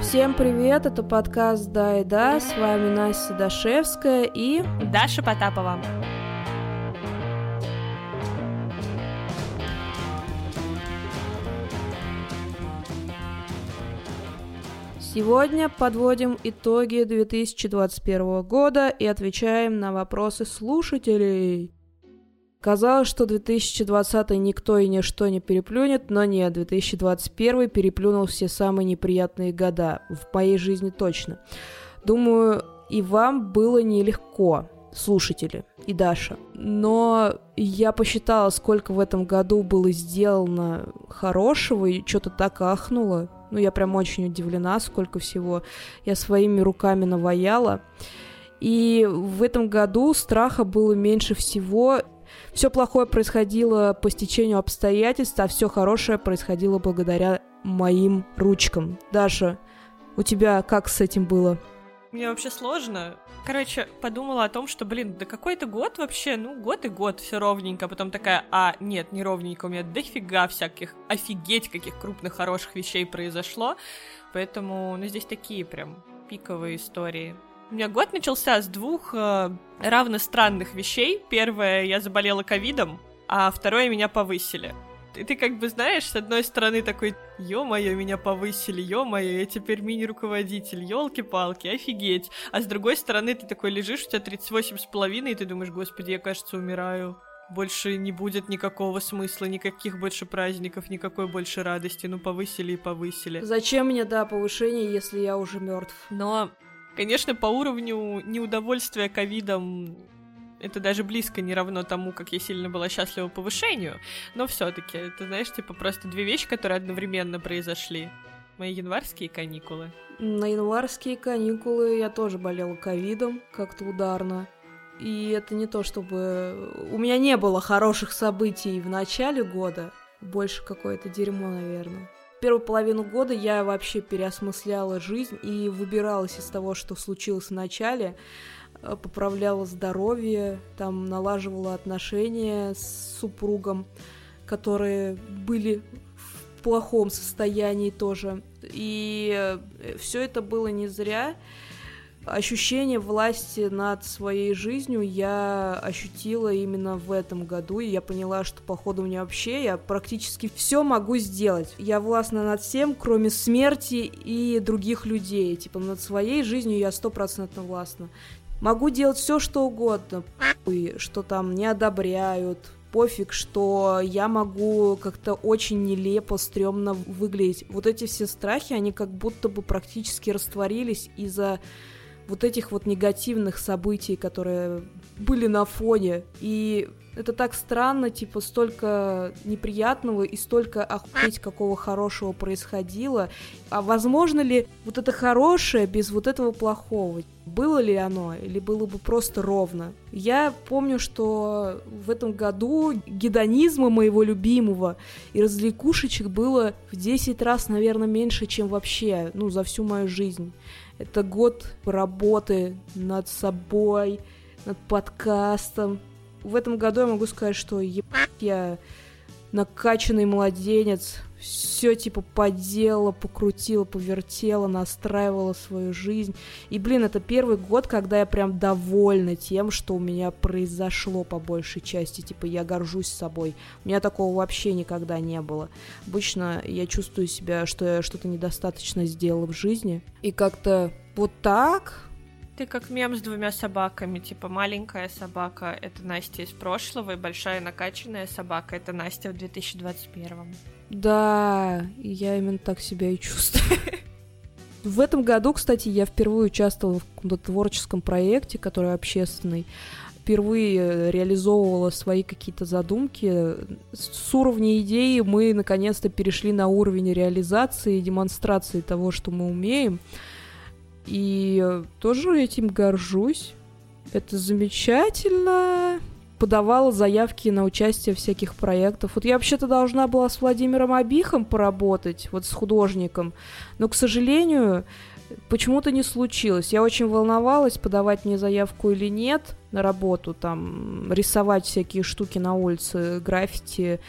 Всем привет, это подкаст «Да и да», с вами Настя Дашевская и... Даша Потапова. Сегодня подводим итоги 2021 года и отвечаем на вопросы слушателей. Казалось, что 2020 никто и ничто не переплюнет, но нет, 2021 переплюнул все самые неприятные года, в моей жизни точно. Думаю, и вам было нелегко, слушатели и Даша. Но я посчитала, сколько в этом году было сделано хорошего, и что-то так ахнуло. Ну, я прям очень удивлена, сколько всего я своими руками наваяла. И в этом году страха было меньше всего, все плохое происходило по стечению обстоятельств, а все хорошее происходило благодаря моим ручкам. Даша, у тебя как с этим было? Мне вообще сложно. Короче, подумала о том, что, блин, да какой-то год вообще, ну, год и год, все ровненько. Потом такая, а, нет, не ровненько, у меня дофига всяких, офигеть, каких крупных, хороших вещей произошло. Поэтому, ну, здесь такие прям пиковые истории. У меня год начался с двух э, равно странных вещей. Первое, я заболела ковидом, а второе, меня повысили. И ты как бы знаешь, с одной стороны такой, ё-моё, меня повысили, ё-моё, я теперь мини-руководитель, ёлки-палки, офигеть. А с другой стороны ты такой лежишь, у тебя 38 с половиной, и ты думаешь, господи, я, кажется, умираю. Больше не будет никакого смысла, никаких больше праздников, никакой больше радости. Ну, повысили и повысили. Зачем мне, да, повышение, если я уже мертв? Но Конечно, по уровню неудовольствия ковидом это даже близко не равно тому, как я сильно была счастлива повышению, но все-таки, это, знаешь, типа просто две вещи, которые одновременно произошли. Мои январские каникулы. На январские каникулы я тоже болела ковидом, как-то ударно. И это не то, чтобы... У меня не было хороших событий в начале года, больше какое-то дерьмо, наверное первую половину года я вообще переосмысляла жизнь и выбиралась из того, что случилось в начале, э, поправляла здоровье, там налаживала отношения с супругом, которые были в плохом состоянии тоже. И э, все это было не зря ощущение власти над своей жизнью я ощутила именно в этом году, и я поняла, что походу мне вообще я практически все могу сделать. Я властна над всем, кроме смерти и других людей. Типа над своей жизнью я стопроцентно властна. Могу делать все, что угодно, что там не одобряют, пофиг, что я могу как-то очень нелепо, стрёмно выглядеть. Вот эти все страхи, они как будто бы практически растворились из-за вот этих вот негативных событий, которые были на фоне. И это так странно, типа, столько неприятного и столько охуеть какого хорошего происходило. А возможно ли вот это хорошее без вот этого плохого? Было ли оно, или было бы просто ровно? Я помню, что в этом году гедонизма моего любимого и развлекушечек было в 10 раз, наверное, меньше, чем вообще, ну, за всю мою жизнь. Это год работы над собой, над подкастом. В этом году я могу сказать, что я накачанный младенец, все типа поделала, покрутила, повертела, настраивала свою жизнь. И, блин, это первый год, когда я прям довольна тем, что у меня произошло по большей части. Типа, я горжусь собой. У меня такого вообще никогда не было. Обычно я чувствую себя, что я что-то недостаточно сделала в жизни. И как-то вот так ты как мем с двумя собаками, типа маленькая собака — это Настя из прошлого, и большая накачанная собака — это Настя в 2021. Да, я именно так себя и чувствую. В этом году, кстати, я впервые участвовала в каком-то творческом проекте, который общественный. Впервые реализовывала свои какие-то задумки. С уровня идеи мы наконец-то перешли на уровень реализации и демонстрации того, что мы умеем. И тоже этим горжусь. Это замечательно. Подавала заявки на участие в всяких проектах. Вот я вообще-то должна была с Владимиром Абихом поработать, вот с художником. Но, к сожалению, почему-то не случилось. Я очень волновалась, подавать мне заявку или нет на работу, там, рисовать всякие штуки на улице, граффити,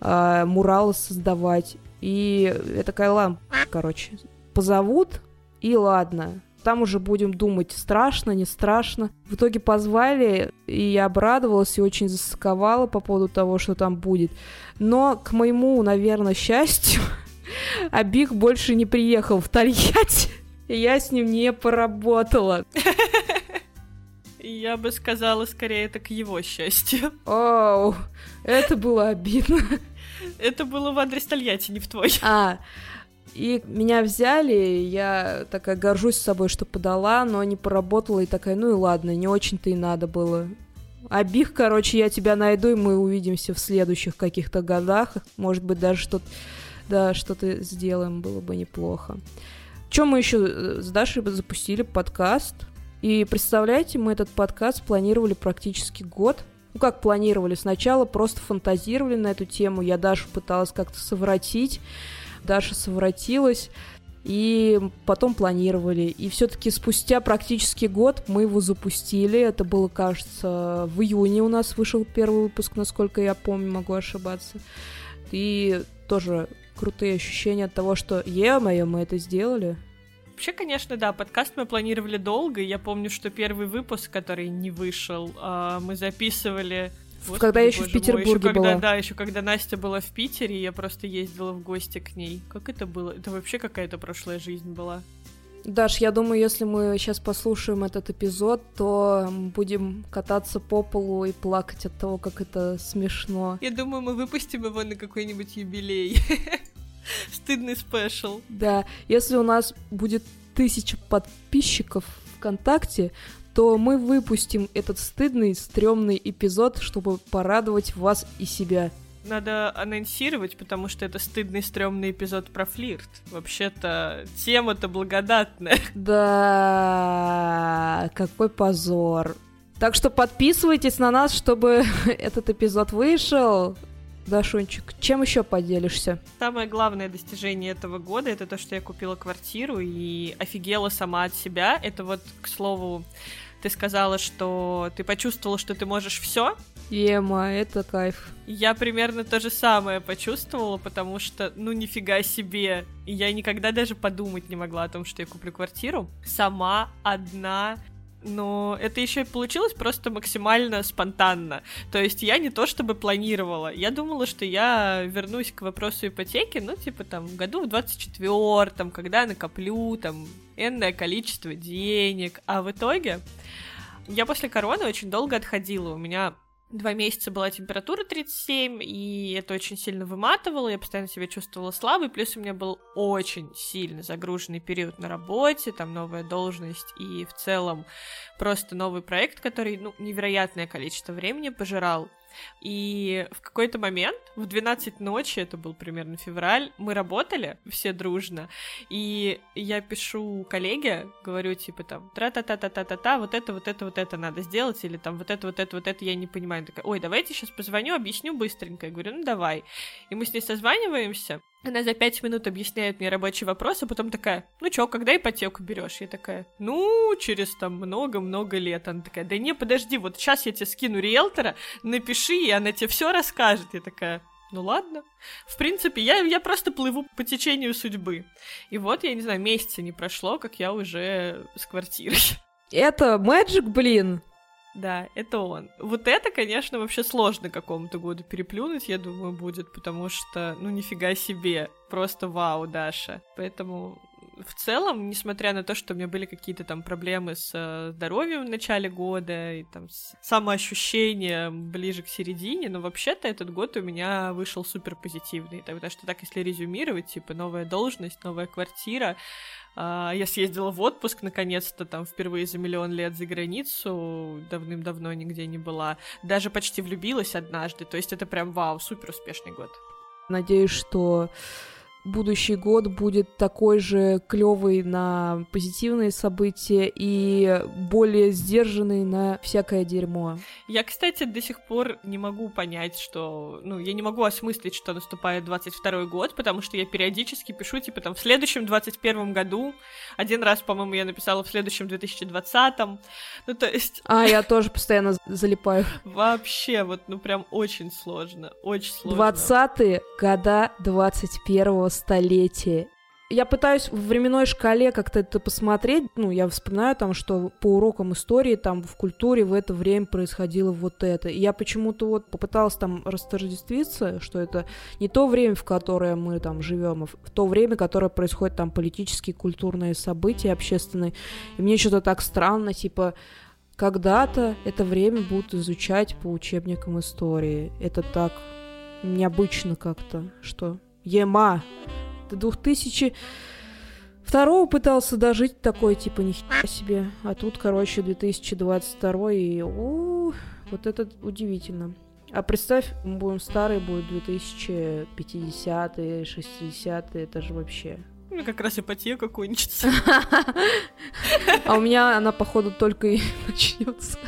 э, муралы создавать. И я такая, ладно, короче, позовут, и ладно. Там уже будем думать, страшно, не страшно. В итоге позвали, и я обрадовалась и очень засаковала по поводу того, что там будет. Но, к моему, наверное, счастью, Абик больше не приехал в Тольятти, и я с ним не поработала. Я бы сказала, скорее, это к его счастью. Оу, это было обидно. Это было в адрес Тольятти, не в твой. А, и меня взяли, я такая горжусь собой, что подала, но не поработала, и такая, ну и ладно, не очень-то и надо было. Обих, короче, я тебя найду, и мы увидимся в следующих каких-то годах. Может быть, даже что-то да, что-то сделаем, было бы неплохо. Чем мы еще э, с Дашей запустили подкаст? И представляете, мы этот подкаст планировали практически год. Ну, как планировали? Сначала просто фантазировали на эту тему. Я Дашу пыталась как-то совратить. Даша совратилась. И потом планировали. И все-таки спустя практически год мы его запустили. Это было, кажется, в июне у нас вышел первый выпуск, насколько я помню, могу ошибаться. И тоже крутые ощущения от того, что, е-мое, мы это сделали. Вообще, конечно, да, подкаст мы планировали долго. Я помню, что первый выпуск, который не вышел, а, мы записывали Господи, когда я еще в Петербурге мой, еще была. Когда, да, еще когда Настя была в Питере, я просто ездила в гости к ней. Как это было? Это вообще какая-то прошлая жизнь была. Даш, я думаю, если мы сейчас послушаем этот эпизод, то будем кататься по полу и плакать от того, как это смешно. Я думаю, мы выпустим его на какой-нибудь юбилей. Стыдный спешл. Да, если у нас будет тысяча подписчиков ВКонтакте, то мы выпустим этот стыдный, стрёмный эпизод, чтобы порадовать вас и себя. Надо анонсировать, потому что это стыдный, стрёмный эпизод про флирт. Вообще-то тема-то благодатная. Да, какой позор. Так что подписывайтесь на нас, чтобы этот эпизод вышел. Да, Шунчик, чем еще поделишься? Самое главное достижение этого года это то, что я купила квартиру и офигела сама от себя. Это вот, к слову, ты сказала, что ты почувствовала, что ты можешь все. Ема, это кайф. Я примерно то же самое почувствовала, потому что, ну, нифига себе. Я никогда даже подумать не могла о том, что я куплю квартиру. Сама, одна, но это еще и получилось просто максимально спонтанно. То есть я не то чтобы планировала. Я думала, что я вернусь к вопросу ипотеки, ну, типа там, году в 24-м, когда накоплю там энное количество денег. А в итоге я после короны очень долго отходила. У меня Два месяца была температура 37, и это очень сильно выматывало, я постоянно себя чувствовала слабой, плюс у меня был очень сильно загруженный период на работе, там новая должность и в целом просто новый проект, который, ну, невероятное количество времени пожирал. И в какой-то момент, в 12 ночи, это был примерно февраль, мы работали все дружно, и я пишу коллеге, говорю, типа, там, тра-та-та-та-та-та-та, вот это, вот это, вот это надо сделать, или там, вот это, вот это, вот это, я не понимаю. Такая, ой, давайте сейчас позвоню, объясню быстренько. Я говорю, ну, давай. И мы с ней созваниваемся, она за пять минут объясняет мне рабочий вопрос, а потом такая, ну чё, когда ипотеку берешь? Я такая, ну, через там много-много лет. Она такая, да не, подожди, вот сейчас я тебе скину риэлтора, напиши, и она тебе все расскажет. Я такая, ну ладно. В принципе, я, я просто плыву по течению судьбы. И вот, я не знаю, месяца не прошло, как я уже с квартирой. Это Мэджик, блин. Да, это он. Вот это, конечно, вообще сложно какому-то году переплюнуть, я думаю, будет, потому что, ну, нифига себе, просто вау, Даша. Поэтому в целом, несмотря на то, что у меня были какие-то там проблемы с здоровьем в начале года и там с самоощущением ближе к середине, но вообще-то этот год у меня вышел супер позитивный, потому что так, если резюмировать, типа новая должность, новая квартира, я съездила в отпуск, наконец-то, там, впервые за миллион лет за границу, давным-давно нигде не была. Даже почти влюбилась однажды, то есть это прям вау, супер успешный год. Надеюсь, что будущий год будет такой же клевый на позитивные события и более сдержанный на всякое дерьмо. Я, кстати, до сих пор не могу понять, что... Ну, я не могу осмыслить, что наступает 22 год, потому что я периодически пишу, типа, там, в следующем 21 году. Один раз, по-моему, я написала в следующем 2020. Ну, то есть... А, я тоже постоянно залипаю. Вообще, вот, ну, прям очень сложно, очень сложно. 20-е года 21 столетия. я пытаюсь в временной шкале как-то это посмотреть. Ну, я вспоминаю там, что по урокам истории там в культуре в это время происходило вот это. И я почему-то вот попыталась там растождествиться, что это не то время, в которое мы там живем, а в то время, которое происходит там политические, культурные события общественные. И мне что-то так странно, типа, когда-то это время будут изучать по учебникам истории. Это так необычно как-то, что ЕМА до 2000 Второго пытался дожить такой, типа, ни себе. А тут, короче, 2022 и... О, вот это удивительно. А представь, мы будем старые, будет 2050-е, 60-е, это же вообще... Ну, как раз ипотека кончится. А у меня она, походу, только и начнется.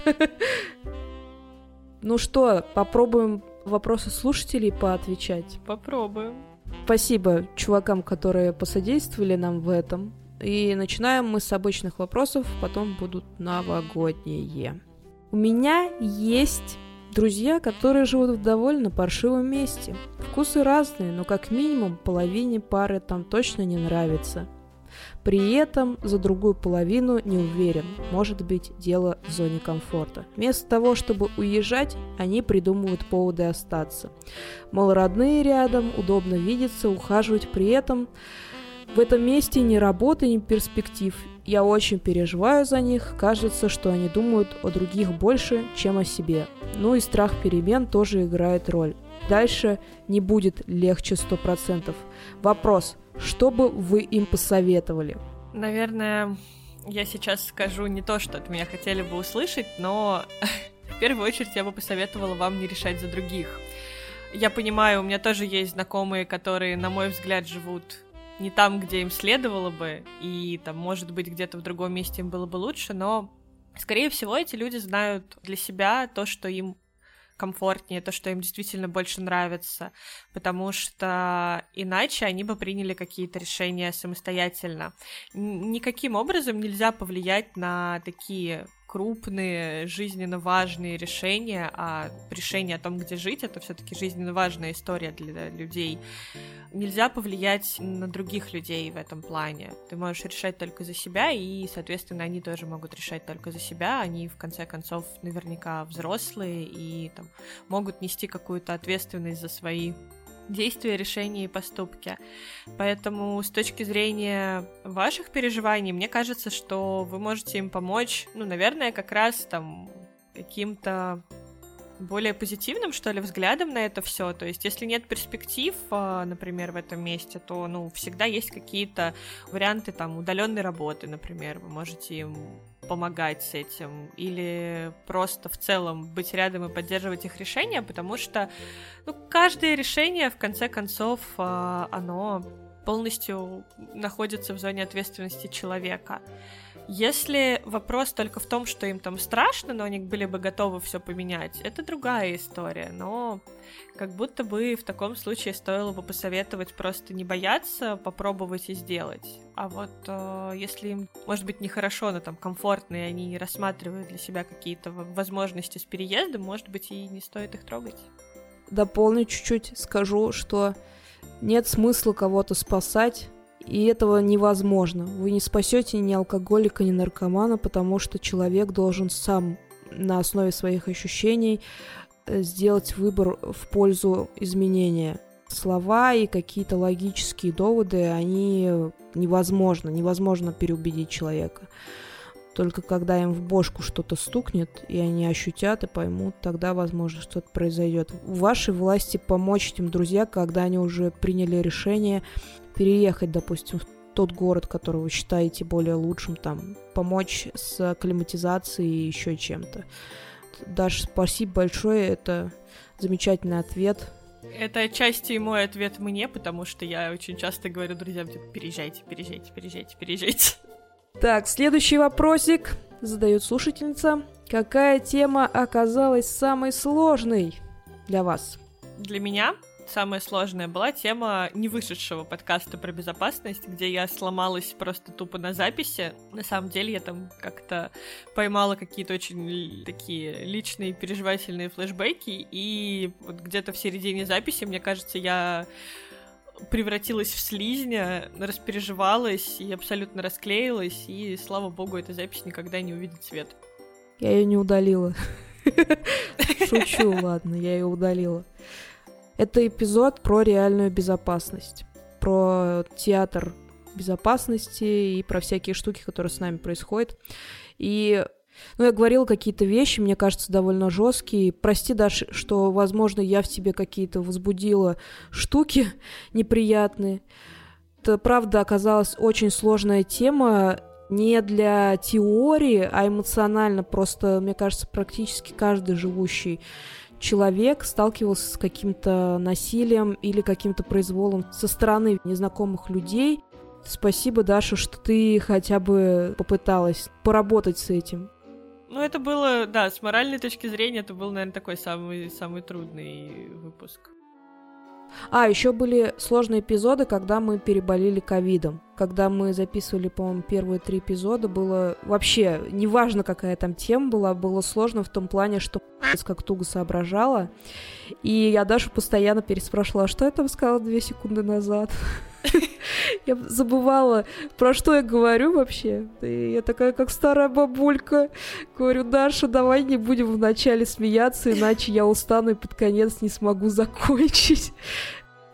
Ну что, попробуем вопросы слушателей поотвечать? Попробуем. Спасибо чувакам, которые посодействовали нам в этом. И начинаем мы с обычных вопросов, потом будут новогодние. У меня есть друзья, которые живут в довольно паршивом месте. Вкусы разные, но как минимум половине пары там точно не нравится – при этом за другую половину не уверен, может быть дело в зоне комфорта. Вместо того, чтобы уезжать, они придумывают поводы остаться. Мол, родные рядом, удобно видеться, ухаживать при этом. В этом месте ни работы, ни перспектив. Я очень переживаю за них, кажется, что они думают о других больше, чем о себе. Ну и страх перемен тоже играет роль. Дальше не будет легче 100%. Вопрос, что бы вы им посоветовали? Наверное, я сейчас скажу не то, что от меня хотели бы услышать, но в первую очередь я бы посоветовала вам не решать за других. Я понимаю, у меня тоже есть знакомые, которые, на мой взгляд, живут не там, где им следовало бы, и там, может быть, где-то в другом месте им было бы лучше, но, скорее всего, эти люди знают для себя то, что им комфортнее, то, что им действительно больше нравится, потому что иначе они бы приняли какие-то решения самостоятельно. Никаким образом нельзя повлиять на такие крупные, жизненно важные решения, а решение о том, где жить, это все-таки жизненно важная история для людей. Нельзя повлиять на других людей в этом плане. Ты можешь решать только за себя, и, соответственно, они тоже могут решать только за себя. Они, в конце концов, наверняка взрослые и там, могут нести какую-то ответственность за свои действия, решения и поступки. Поэтому с точки зрения ваших переживаний, мне кажется, что вы можете им помочь, ну, наверное, как раз там каким-то более позитивным, что ли, взглядом на это все. То есть, если нет перспектив, а, например, в этом месте, то, ну, всегда есть какие-то варианты там удаленной работы, например. Вы можете им помогать с этим, или просто в целом быть рядом и поддерживать их решения, потому что ну, каждое решение, в конце концов, а, оно полностью находится в зоне ответственности человека. Если вопрос только в том, что им там страшно, но они были бы готовы все поменять, это другая история. Но как будто бы в таком случае стоило бы посоветовать просто не бояться, попробовать и сделать. А вот э, если им, может быть, нехорошо, но там комфортно, и они рассматривают для себя какие-то возможности с переездом, может быть, и не стоит их трогать. Дополню чуть-чуть, скажу, что нет смысла кого-то спасать, и этого невозможно. Вы не спасете ни алкоголика, ни наркомана, потому что человек должен сам на основе своих ощущений э, сделать выбор в пользу изменения. Слова и какие-то логические доводы, они невозможно, невозможно переубедить человека. Только когда им в бошку что-то стукнет, и они ощутят и поймут, тогда, возможно, что-то произойдет. В вашей власти помочь этим друзья, когда они уже приняли решение переехать, допустим, в тот город, который вы считаете более лучшим, там, помочь с климатизацией и еще чем-то. Даш, спасибо большое, это замечательный ответ. Это отчасти мой ответ мне, потому что я очень часто говорю друзьям, типа, переезжайте, переезжайте, переезжайте, переезжайте. Так, следующий вопросик задает слушательница. Какая тема оказалась самой сложной для вас? Для меня самая сложная была тема не вышедшего подкаста про безопасность, где я сломалась просто тупо на записи. На самом деле я там как-то поймала какие-то очень такие личные переживательные флешбеки, и вот где-то в середине записи, мне кажется, я превратилась в слизня, распереживалась и абсолютно расклеилась, и, слава богу, эта запись никогда не увидит свет. Я ее не удалила. Шучу, ладно, я ее удалила. Это эпизод про реальную безопасность, про театр безопасности и про всякие штуки, которые с нами происходят. И ну, я говорила какие-то вещи, мне кажется, довольно жесткие. Прости, Даш, что, возможно, я в тебе какие-то возбудила штуки неприятные. Это, правда, оказалась очень сложная тема, не для теории, а эмоционально. Просто, мне кажется, практически каждый живущий человек сталкивался с каким-то насилием или каким-то произволом со стороны незнакомых людей. Спасибо, Даша, что ты хотя бы попыталась поработать с этим. Ну, это было, да, с моральной точки зрения, это был, наверное, такой самый, самый трудный выпуск. А, еще были сложные эпизоды, когда мы переболели ковидом. Когда мы записывали, по-моему, первые три эпизода, было вообще, неважно, какая там тема была, было сложно в том плане, что как туго соображала. И я Дашу постоянно переспрашивала, а что я там сказала две секунды назад? Я забывала, про что я говорю вообще. И я такая, как старая бабулька. Говорю, Даша, давай не будем вначале смеяться, иначе я устану и под конец не смогу закончить.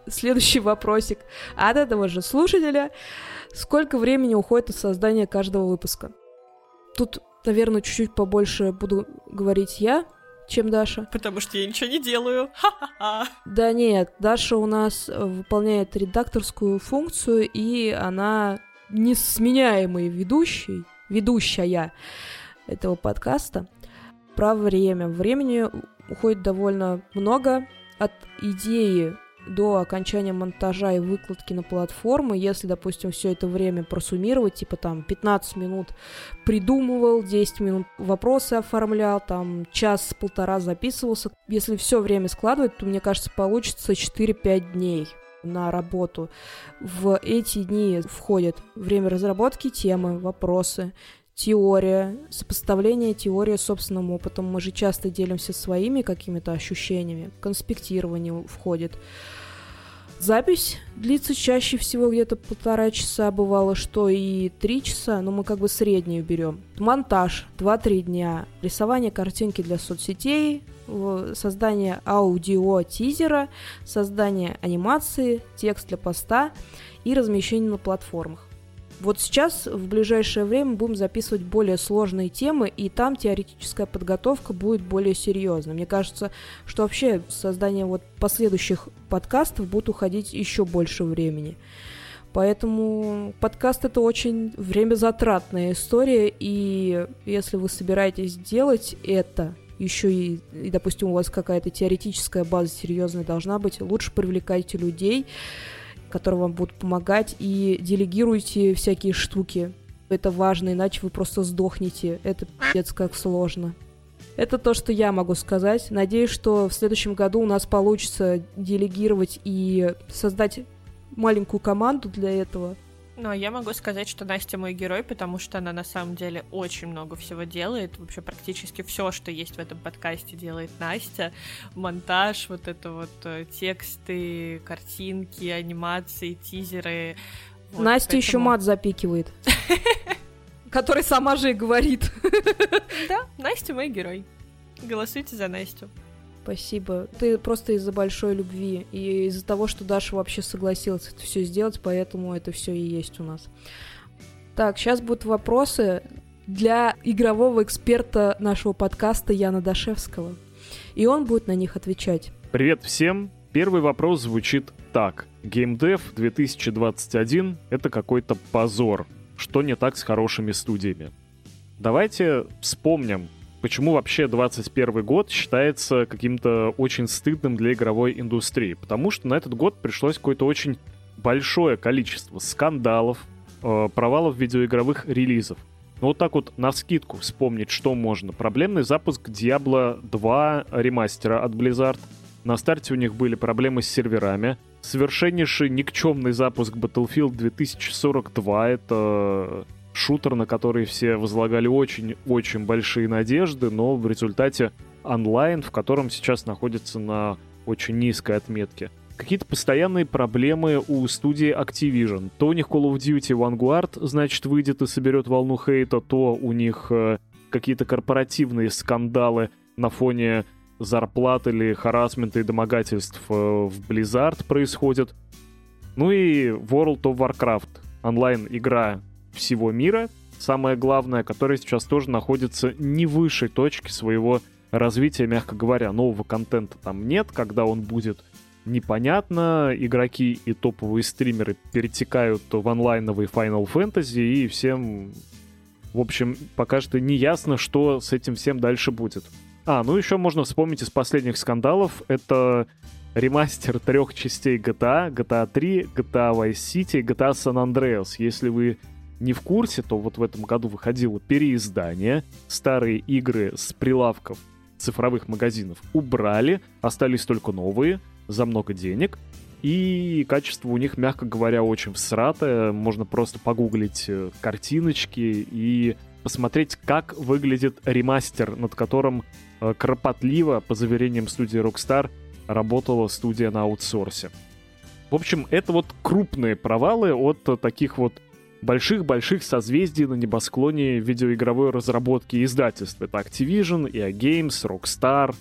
Следующий вопросик. От этого же слушателя. Сколько времени уходит от создания каждого выпуска? Тут, наверное, чуть-чуть побольше буду говорить я, чем Даша. Потому что я ничего не делаю. Ха-ха-ха. Да нет, Даша у нас э, выполняет редакторскую функцию, и она несменяемый ведущий, ведущая этого подкаста. Про время. Времени уходит довольно много от идеи до окончания монтажа и выкладки на платформы, если, допустим, все это время просуммировать, типа там 15 минут придумывал, 10 минут вопросы оформлял, там час-полтора записывался, если все время складывать, то, мне кажется, получится 4-5 дней на работу. В эти дни входят время разработки темы, вопросы, теория, сопоставление теории с собственным опытом. Мы же часто делимся своими какими-то ощущениями. Конспектирование входит. Запись длится чаще всего где-то полтора часа, бывало, что и три часа, но мы как бы среднюю берем. Монтаж 2-3 дня, рисование картинки для соцсетей, создание аудио-тизера, создание анимации, текст для поста и размещение на платформах. Вот сейчас, в ближайшее время, будем записывать более сложные темы, и там теоретическая подготовка будет более серьезной. Мне кажется, что вообще создание вот последующих подкастов будет уходить еще больше времени. Поэтому подкаст это очень времязатратная история, и если вы собираетесь делать это, еще и, и допустим, у вас какая-то теоретическая база серьезная должна быть, лучше привлекайте людей, которые вам будут помогать, и делегируйте всякие штуки. Это важно, иначе вы просто сдохнете. Это пиздец как сложно. Это то, что я могу сказать. Надеюсь, что в следующем году у нас получится делегировать и создать маленькую команду для этого. Ну, а я могу сказать, что Настя мой герой, потому что она на самом деле очень много всего делает. Вообще практически все, что есть в этом подкасте, делает Настя. Монтаж, вот это вот э, тексты, картинки, анимации, тизеры. Вот, Настя поэтому... еще мат запикивает. Который сама же и говорит. Да, Настя мой герой. Голосуйте за Настю. Спасибо. Ты просто из-за большой любви и из-за того, что Даша вообще согласилась это все сделать, поэтому это все и есть у нас. Так, сейчас будут вопросы для игрового эксперта нашего подкаста Яна Дашевского. И он будет на них отвечать. Привет всем. Первый вопрос звучит так. GameDev 2021 — это какой-то позор. Что не так с хорошими студиями? Давайте вспомним, почему вообще 21 год считается каким-то очень стыдным для игровой индустрии. Потому что на этот год пришлось какое-то очень большое количество скандалов, э, провалов видеоигровых релизов. Ну вот так вот на скидку вспомнить, что можно. Проблемный запуск Diablo 2 ремастера от Blizzard. На старте у них были проблемы с серверами. Совершеннейший никчемный запуск Battlefield 2042. Это шутер, на который все возлагали очень-очень большие надежды, но в результате онлайн, в котором сейчас находится на очень низкой отметке. какие-то постоянные проблемы у студии Activision. То у них Call of Duty Vanguard, значит, выйдет и соберет волну хейта, то у них э, какие-то корпоративные скандалы на фоне зарплат или харасмента и домогательств э, в Blizzard происходят. Ну и World of Warcraft, онлайн-игра всего мира, самое главное, которая сейчас тоже находится не выше точки своего развития, мягко говоря. Нового контента там нет, когда он будет непонятно. Игроки и топовые стримеры перетекают в онлайновый Final Fantasy, и всем, в общем, пока что не ясно, что с этим всем дальше будет. А, ну еще можно вспомнить из последних скандалов. Это ремастер трех частей GTA, GTA 3, GTA Vice City, GTA San Andreas. Если вы не в курсе, то вот в этом году выходило переиздание. Старые игры с прилавков цифровых магазинов убрали, остались только новые за много денег. И качество у них, мягко говоря, очень всратое. Можно просто погуглить э, картиночки и посмотреть, как выглядит ремастер, над которым э, кропотливо, по заверениям студии Rockstar, работала студия на аутсорсе. В общем, это вот крупные провалы от таких вот больших-больших созвездий на небосклоне видеоигровой разработки и издательств. Это Activision, EA Games, Rockstar.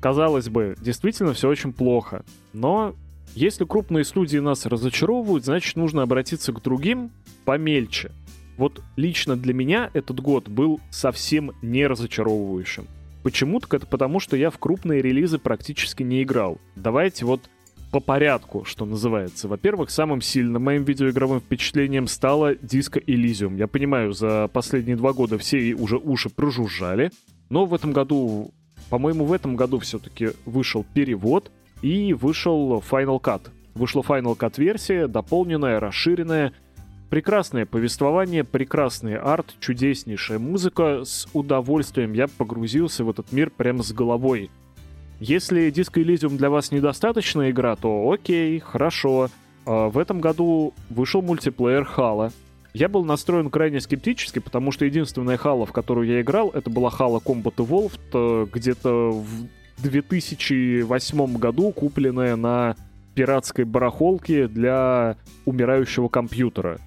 Казалось бы, действительно все очень плохо. Но если крупные студии нас разочаровывают, значит нужно обратиться к другим помельче. Вот лично для меня этот год был совсем не разочаровывающим. Почему? Так это потому, что я в крупные релизы практически не играл. Давайте вот по порядку, что называется. Во-первых, самым сильным моим видеоигровым впечатлением стало Disco Elysium. Я понимаю, за последние два года все уже уши прожужжали, но в этом году, по-моему, в этом году все-таки вышел перевод и вышел Final Cut. Вышла Final Cut версия, дополненная, расширенная, Прекрасное повествование, прекрасный арт, чудеснейшая музыка. С удовольствием я погрузился в этот мир прямо с головой. Если Disco Elysium для вас недостаточная игра, то окей, хорошо. А, в этом году вышел мультиплеер Хала. Я был настроен крайне скептически, потому что единственная Хала, в которую я играл, это была Хала Combat Evolved, э, где-то в 2008 году, купленная на пиратской барахолке для умирающего компьютера.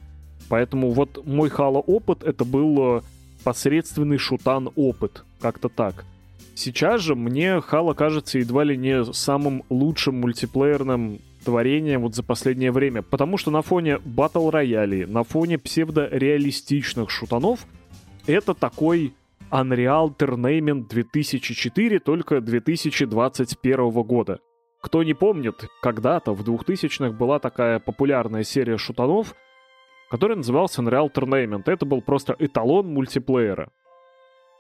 Поэтому вот мой Хала опыт это был э, посредственный шутан опыт, как-то так. Сейчас же мне Хала кажется едва ли не самым лучшим мультиплеерным творением вот за последнее время, потому что на фоне батл роялей, на фоне псевдореалистичных шутанов, это такой Unreal Tournament 2004, только 2021 года. Кто не помнит, когда-то в 2000-х была такая популярная серия шутанов, которая называлась Unreal Tournament. Это был просто эталон мультиплеера.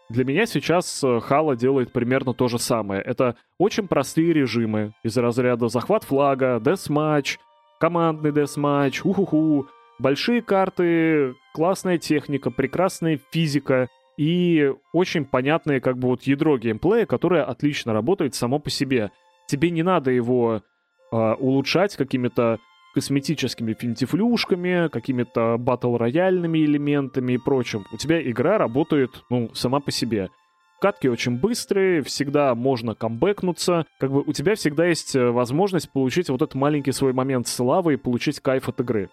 Для меня сейчас Хала э, делает примерно то же самое. Это очень простые режимы из разряда захват флага, десматч, командный десматч, уху-ху, большие карты, классная техника, прекрасная физика и очень понятное как бы вот ядро геймплея, которое отлично работает само по себе. Тебе не надо его э, улучшать какими-то косметическими финтифлюшками, какими-то батл-рояльными элементами и прочим. У тебя игра работает, ну, сама по себе. Катки очень быстрые, всегда можно камбэкнуться. Как бы у тебя всегда есть э, возможность получить вот этот маленький свой момент славы и получить кайф от игры.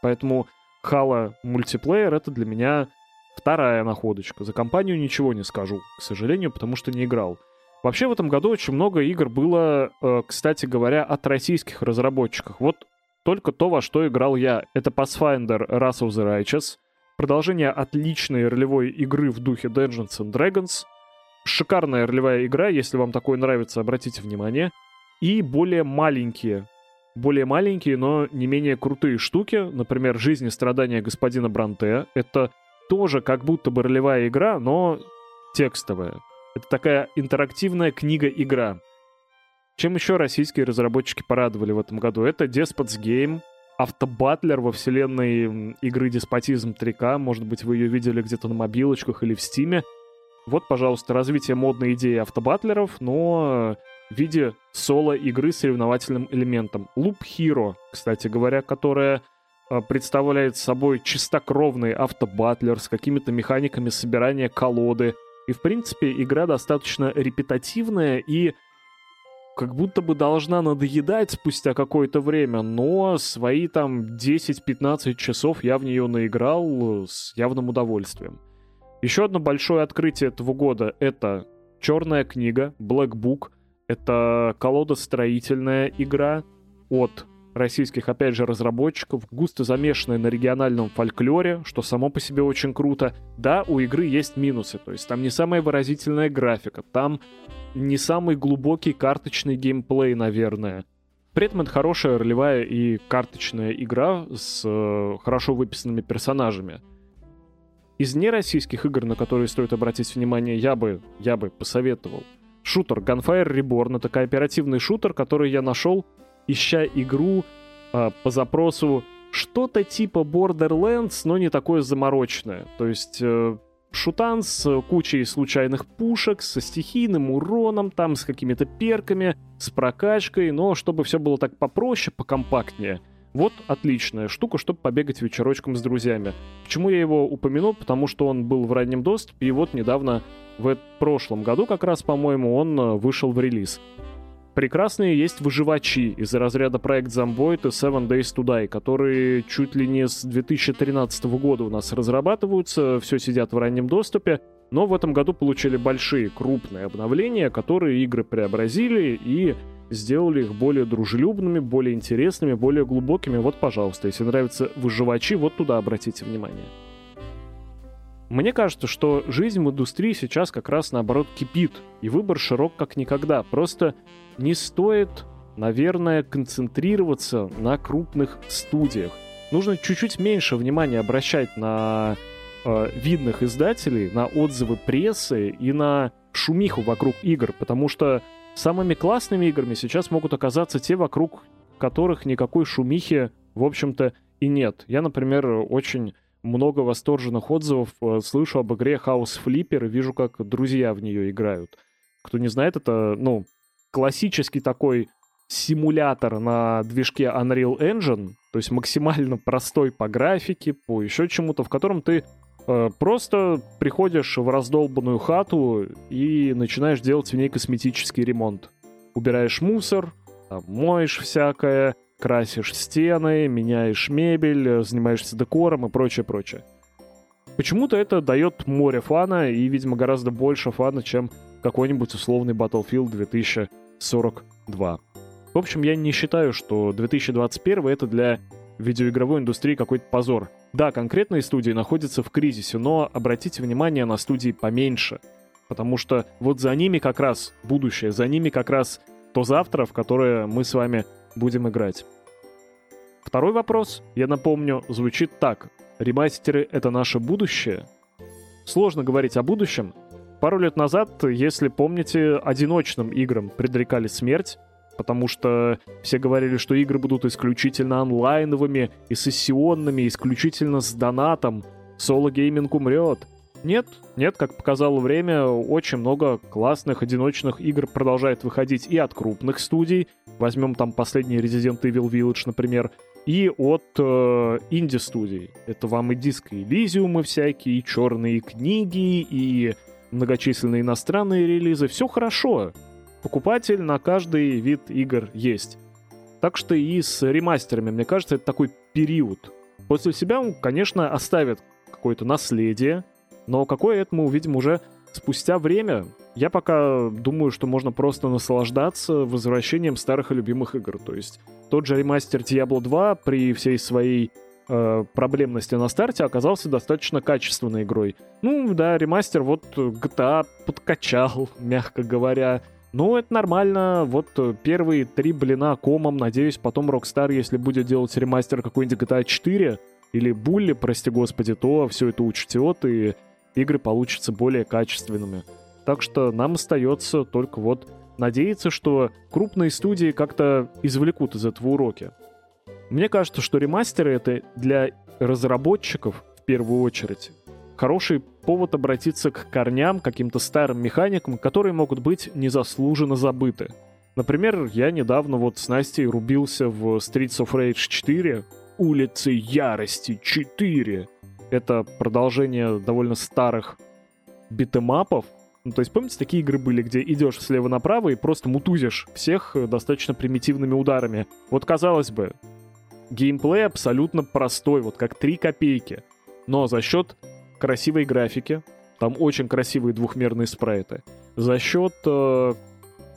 Поэтому Хала мультиплеер — это для меня вторая находочка. За компанию ничего не скажу, к сожалению, потому что не играл. Вообще в этом году очень много игр было, э, кстати говоря, от российских разработчиков. Вот только то, во что играл я. Это Pathfinder Wrath of the Righteous, продолжение отличной ролевой игры в духе Dungeons and Dragons, шикарная ролевая игра, если вам такое нравится, обратите внимание, и более маленькие, более маленькие, но не менее крутые штуки, например, «Жизнь и страдания господина Бранте». Это тоже как будто бы ролевая игра, но текстовая. Это такая интерактивная книга-игра. Чем еще российские разработчики порадовали в этом году? Это Despots Game, автобатлер во вселенной игры Деспотизм 3К. Может быть, вы ее видели где-то на мобилочках или в Стиме. Вот, пожалуйста, развитие модной идеи автобатлеров, но в виде соло-игры с соревновательным элементом. Loop Hero, кстати говоря, которая а, представляет собой чистокровный автобатлер с какими-то механиками собирания колоды. И, в принципе, игра достаточно репетативная и как будто бы должна надоедать спустя какое-то время, но свои там 10-15 часов я в нее наиграл с явным удовольствием. Еще одно большое открытие этого года — это черная книга, Black Book. Это колодостроительная игра от российских, опять же, разработчиков, густо замешанная на региональном фольклоре, что само по себе очень круто. Да, у игры есть минусы, то есть там не самая выразительная графика, там не самый глубокий карточный геймплей, наверное. При этом это хорошая ролевая и карточная игра с э, хорошо выписанными персонажами. Из нероссийских игр, на которые стоит обратить внимание, я бы, я бы посоветовал. Шутер Gunfire Reborn — это кооперативный шутер, который я нашел, ища игру э, по запросу что-то типа Borderlands, но не такое замороченное. То есть э, шутан с кучей случайных пушек, со стихийным уроном, там с какими-то перками, с прокачкой, но чтобы все было так попроще, покомпактнее. Вот отличная штука, чтобы побегать вечерочком с друзьями. Почему я его упомянул? Потому что он был в раннем доступе, и вот недавно, в прошлом году как раз, по-моему, он э, вышел в релиз. Прекрасные есть выживачи из разряда проект Zomboid и Seven Days to Die, которые чуть ли не с 2013 года у нас разрабатываются, все сидят в раннем доступе, но в этом году получили большие, крупные обновления, которые игры преобразили и сделали их более дружелюбными, более интересными, более глубокими. Вот, пожалуйста, если нравятся выживачи, вот туда обратите внимание. Мне кажется, что жизнь в индустрии сейчас как раз наоборот кипит, и выбор широк как никогда. Просто не стоит, наверное, концентрироваться на крупных студиях. Нужно чуть-чуть меньше внимания обращать на э, видных издателей, на отзывы прессы и на шумиху вокруг игр, потому что самыми классными играми сейчас могут оказаться те, вокруг которых никакой шумихи, в общем-то, и нет. Я, например, очень много восторженных отзывов э, слышу об игре House Flipper и вижу, как друзья в нее играют. Кто не знает, это, ну, классический такой симулятор на движке Unreal Engine, то есть максимально простой по графике, по еще чему-то, в котором ты э, просто приходишь в раздолбанную хату и начинаешь делать в ней косметический ремонт. Убираешь мусор, там, моешь всякое, красишь стены, меняешь мебель, занимаешься декором и прочее, прочее. Почему-то это дает море фана и, видимо, гораздо больше фана, чем какой-нибудь условный Battlefield 2000 42. В общем, я не считаю, что 2021 это для видеоигровой индустрии какой-то позор. Да, конкретные студии находятся в кризисе, но обратите внимание на студии поменьше. Потому что вот за ними как раз будущее, за ними как раз то завтра, в которое мы с вами будем играть. Второй вопрос, я напомню, звучит так. Ремастеры — это наше будущее? Сложно говорить о будущем, Пару лет назад, если помните, одиночным играм предрекали смерть, потому что все говорили, что игры будут исключительно онлайновыми и сессионными, исключительно с донатом. Соло-гейминг умрет. Нет, нет, как показало время, очень много классных одиночных игр продолжает выходить и от крупных студий. Возьмем там последний Resident Evil Village, например, и от э, инди-студий. Это вам и Disco Elysium всякие, и черные книги, и многочисленные иностранные релизы, все хорошо. Покупатель на каждый вид игр есть. Так что и с ремастерами, мне кажется, это такой период. После себя он, конечно, оставит какое-то наследие, но какое это мы увидим уже спустя время. Я пока думаю, что можно просто наслаждаться возвращением старых и любимых игр. То есть тот же ремастер Diablo 2 при всей своей э, проблемности на старте оказался достаточно качественной игрой. Ну, да, ремастер вот GTA подкачал, мягко говоря. Ну, это нормально. Вот первые три блина комом. Надеюсь, потом Rockstar, если будет делать ремастер какой-нибудь GTA 4 или Булли, прости господи, то все это учтет, и игры получатся более качественными. Так что нам остается только вот надеяться, что крупные студии как-то извлекут из этого уроки. Мне кажется, что ремастеры — это для разработчиков в первую очередь хороший повод обратиться к корням, каким-то старым механикам, которые могут быть незаслуженно забыты. Например, я недавно вот с Настей рубился в Streets of Rage 4, Улицы Ярости 4. Это продолжение довольно старых битэмапов, Ну, то есть, помните, такие игры были, где идешь слева направо и просто мутузишь всех э, достаточно примитивными ударами. Вот, казалось бы, геймплей абсолютно простой, вот как 3 копейки. Но за счет красивой графики, там очень красивые двухмерные спрайты, за счет э,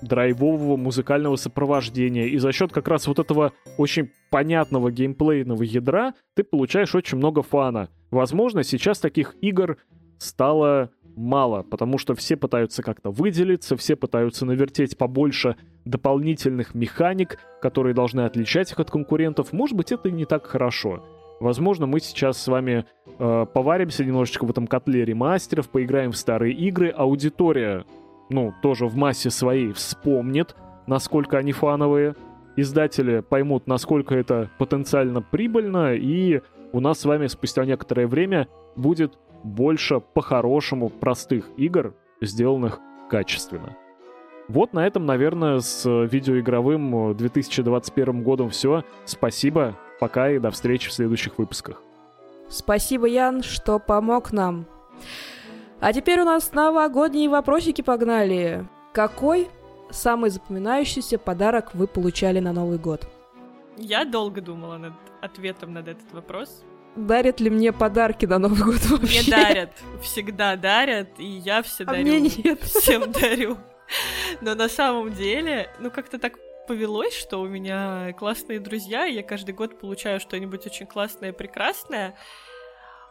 драйвового музыкального сопровождения и за счет как раз вот этого очень понятного геймплейного ядра ты получаешь очень много фана. Возможно, сейчас таких игр стало мало, потому что все пытаются как-то выделиться, все пытаются навертеть побольше дополнительных механик, которые должны отличать их от конкурентов. Может быть, это не так хорошо. Возможно, мы сейчас с вами э, поваримся немножечко в этом котле ремастеров, поиграем в старые игры. Аудитория, ну, тоже в массе своей вспомнит, насколько они фановые. Издатели поймут, насколько это потенциально прибыльно, и у нас с вами спустя некоторое время будет больше по-хорошему простых игр, сделанных качественно. Вот на этом, наверное, с видеоигровым 2021 годом все. Спасибо, пока и до встречи в следующих выпусках. Спасибо, Ян, что помог нам. А теперь у нас новогодние вопросики погнали. Какой самый запоминающийся подарок вы получали на Новый год? Я долго думала над ответом над этот вопрос дарят ли мне подарки на Новый год вообще? Мне дарят, всегда дарят, и я все а дарю. Мне нет. Всем дарю. Но на самом деле, ну как-то так повелось, что у меня классные друзья, и я каждый год получаю что-нибудь очень классное, прекрасное.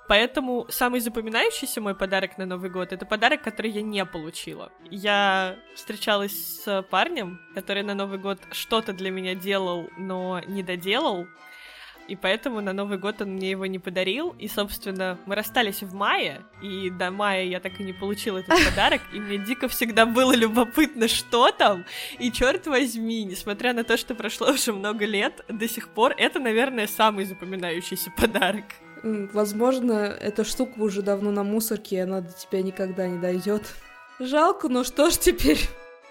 Поэтому самый запоминающийся мой подарок на Новый год — это подарок, который я не получила. Я встречалась с парнем, который на Новый год что-то для меня делал, но не доделал, и поэтому на Новый год он мне его не подарил. И, собственно, мы расстались в мае, и до мая я так и не получила этот подарок, и мне дико всегда было любопытно, что там. И черт возьми, несмотря на то, что прошло уже много лет, до сих пор это, наверное, самый запоминающийся подарок. Возможно, эта штука уже давно на мусорке, и она до тебя никогда не дойдет. Жалко, но что ж теперь?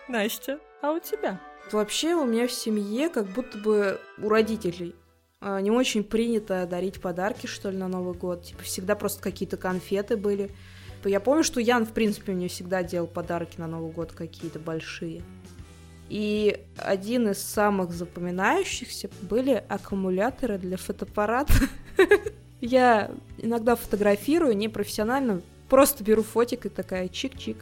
Настя, а у тебя? Вообще у меня в семье как будто бы у родителей а, не очень принято дарить подарки, что ли, на Новый год. Типа, всегда просто какие-то конфеты были. Я помню, что Ян, в принципе, мне всегда делал подарки на Новый год какие-то большие. И один из самых запоминающихся были аккумуляторы для фотоаппарата. Я иногда фотографирую непрофессионально, просто беру фотик и такая чик-чик.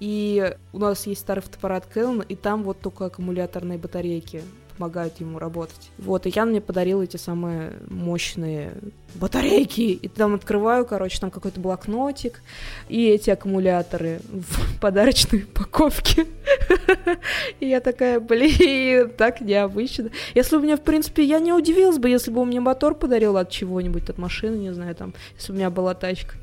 И у нас есть старый фотоаппарат Canon, и там вот только аккумуляторные батарейки помогают ему работать. Вот, и Ян мне подарил эти самые мощные батарейки. И там открываю, короче, там какой-то блокнотик и эти аккумуляторы в подарочной упаковке. И я такая, блин, так необычно. Если у меня, в принципе, я не удивилась бы, если бы он мне мотор подарил от чего-нибудь, от машины, не знаю, там, если бы у меня была тачка.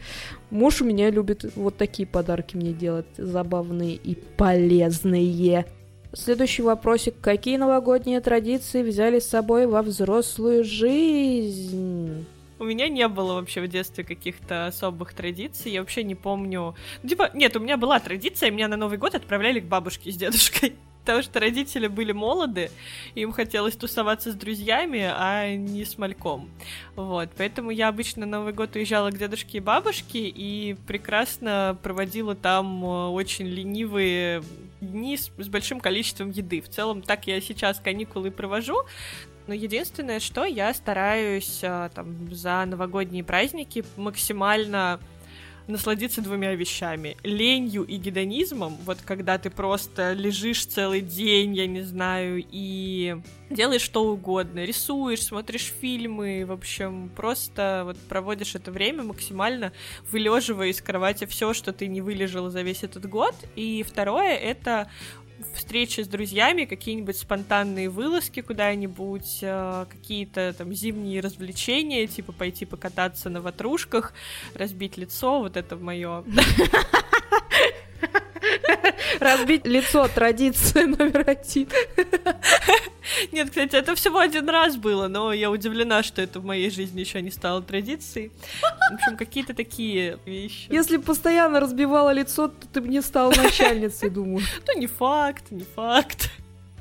Муж у меня любит вот такие подарки мне делать, забавные и полезные. Следующий вопросик. Какие новогодние традиции взяли с собой во взрослую жизнь? У меня не было вообще в детстве каких-то особых традиций. Я вообще не помню. Ну, типа, нет, у меня была традиция, меня на Новый год отправляли к бабушке с дедушкой. Потому что родители были молоды, им хотелось тусоваться с друзьями, а не с мальком. Вот, поэтому я обычно Новый год уезжала к дедушке и бабушке и прекрасно проводила там э, очень ленивые дни с, с большим количеством еды. В целом, так я сейчас каникулы провожу. Но единственное, что я стараюсь а, там за новогодние праздники максимально насладиться двумя вещами. Ленью и гедонизмом, вот когда ты просто лежишь целый день, я не знаю, и делаешь что угодно, рисуешь, смотришь фильмы, в общем, просто вот проводишь это время максимально вылеживая из кровати все, что ты не вылежал за весь этот год. И второе — это встречи с друзьями, какие-нибудь спонтанные вылазки куда-нибудь, э, какие-то там зимние развлечения, типа пойти покататься на ватрушках, разбить лицо, вот это мое. Разбить лицо традиция номер один. Нет, кстати, это всего один раз было, но я удивлена, что это в моей жизни еще не стало традицией. В общем, какие-то такие вещи. Если постоянно разбивала лицо, то ты бы не стала начальницей, думаю. Ну, не факт, не факт.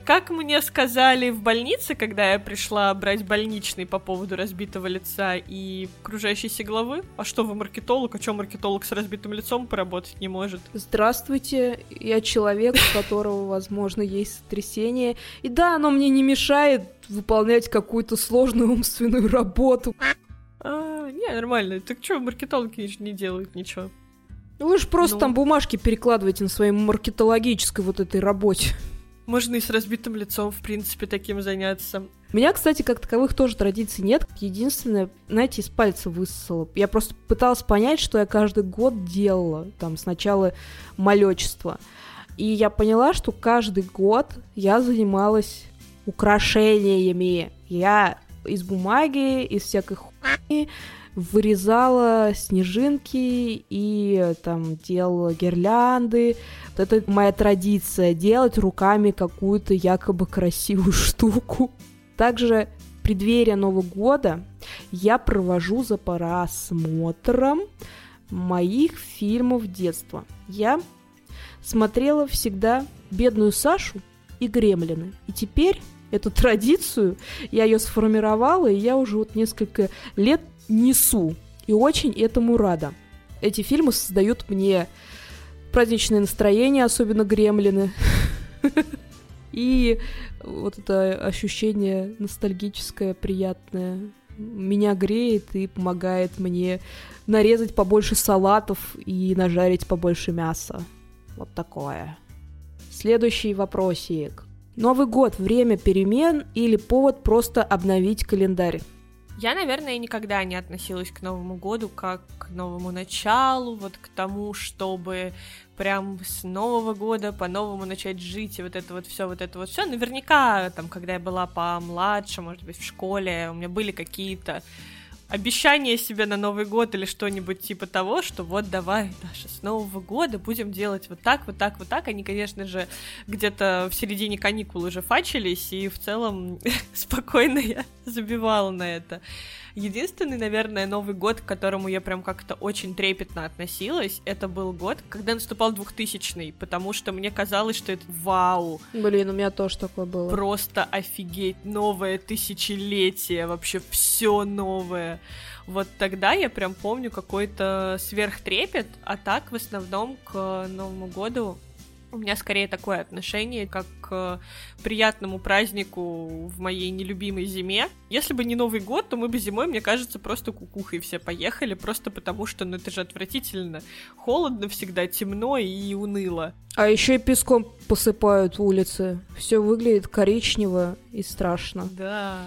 Как мне сказали в больнице, когда я пришла брать больничный по поводу разбитого лица и кружащейся головы, а что вы маркетолог, а что маркетолог с разбитым лицом поработать не может? Здравствуйте, я человек, у которого, возможно, есть сотрясение. И да, оно мне не мешает выполнять какую-то сложную умственную работу. А, не, нормально. Так что, маркетологи не делают ничего. Вы же просто ну... там бумажки перекладываете на своей маркетологической вот этой работе. Можно и с разбитым лицом, в принципе, таким заняться. У меня, кстати, как таковых тоже традиций нет. Единственное, знаете, из пальца высосала. Я просто пыталась понять, что я каждый год делала. Там сначала малечество. И я поняла, что каждый год я занималась украшениями. Я из бумаги, из всякой хуйни вырезала снежинки и там делала гирлянды. Вот это моя традиция, делать руками какую-то якобы красивую штуку. Также преддверие Нового года я провожу за просмотром моих фильмов детства. Я смотрела всегда «Бедную Сашу» и «Гремлины». И теперь эту традицию я ее сформировала, и я уже вот несколько лет несу. И очень этому рада. Эти фильмы создают мне праздничное настроение, особенно гремлины. И вот это ощущение ностальгическое, приятное, меня греет и помогает мне нарезать побольше салатов и нажарить побольше мяса. Вот такое. Следующий вопросик. Новый год – время перемен или повод просто обновить календарь? Я, наверное, никогда не относилась к Новому году как к новому началу, вот к тому, чтобы прям с Нового года по-новому начать жить, и вот это вот все, вот это вот все. Наверняка, там, когда я была помладше, может быть, в школе, у меня были какие-то обещание себе на Новый год или что-нибудь типа того, что вот давай, Даша, с Нового года будем делать вот так, вот так, вот так. Они, конечно же, где-то в середине каникул уже фачились, и в целом спокойно я забивала на это. Единственный, наверное, Новый год, к которому я прям как-то очень трепетно относилась, это был год, когда наступал 2000-й, потому что мне казалось, что это вау. Блин, у меня тоже такое было. Просто офигеть, новое тысячелетие, вообще все новое. Вот тогда я прям помню какой-то сверхтрепет, а так в основном к Новому году у меня скорее такое отношение, как к приятному празднику в моей нелюбимой зиме. Если бы не Новый год, то мы бы зимой, мне кажется, просто кукухой все поехали, просто потому что, ну это же отвратительно. Холодно всегда, темно и уныло. А еще и песком посыпают улицы. Все выглядит коричнево и страшно. Да.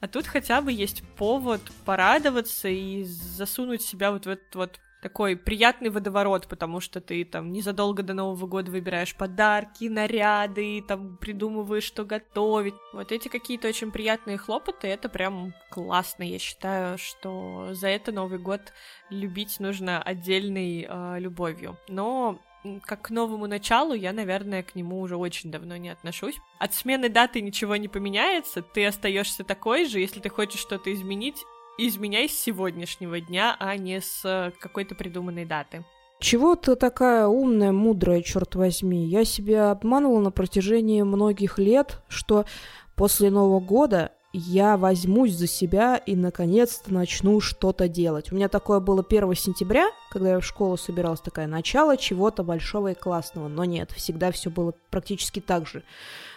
А тут хотя бы есть повод порадоваться и засунуть себя вот в этот вот такой приятный водоворот, потому что ты там незадолго до Нового года выбираешь подарки, наряды, там придумываешь, что готовить. Вот эти какие-то очень приятные хлопоты, это прям классно. Я считаю, что за это Новый год любить нужно отдельной э, любовью. Но как к новому началу, я, наверное, к нему уже очень давно не отношусь. От смены даты ничего не поменяется, ты остаешься такой же, если ты хочешь что-то изменить, изменяй с сегодняшнего дня, а не с э, какой-то придуманной даты. Чего ты такая умная, мудрая, черт возьми? Я себя обманывала на протяжении многих лет, что после Нового года я возьмусь за себя и наконец-то начну что-то делать. У меня такое было 1 сентября, когда я в школу собиралась, такая начало чего-то большого и классного. Но нет, всегда все было практически так же.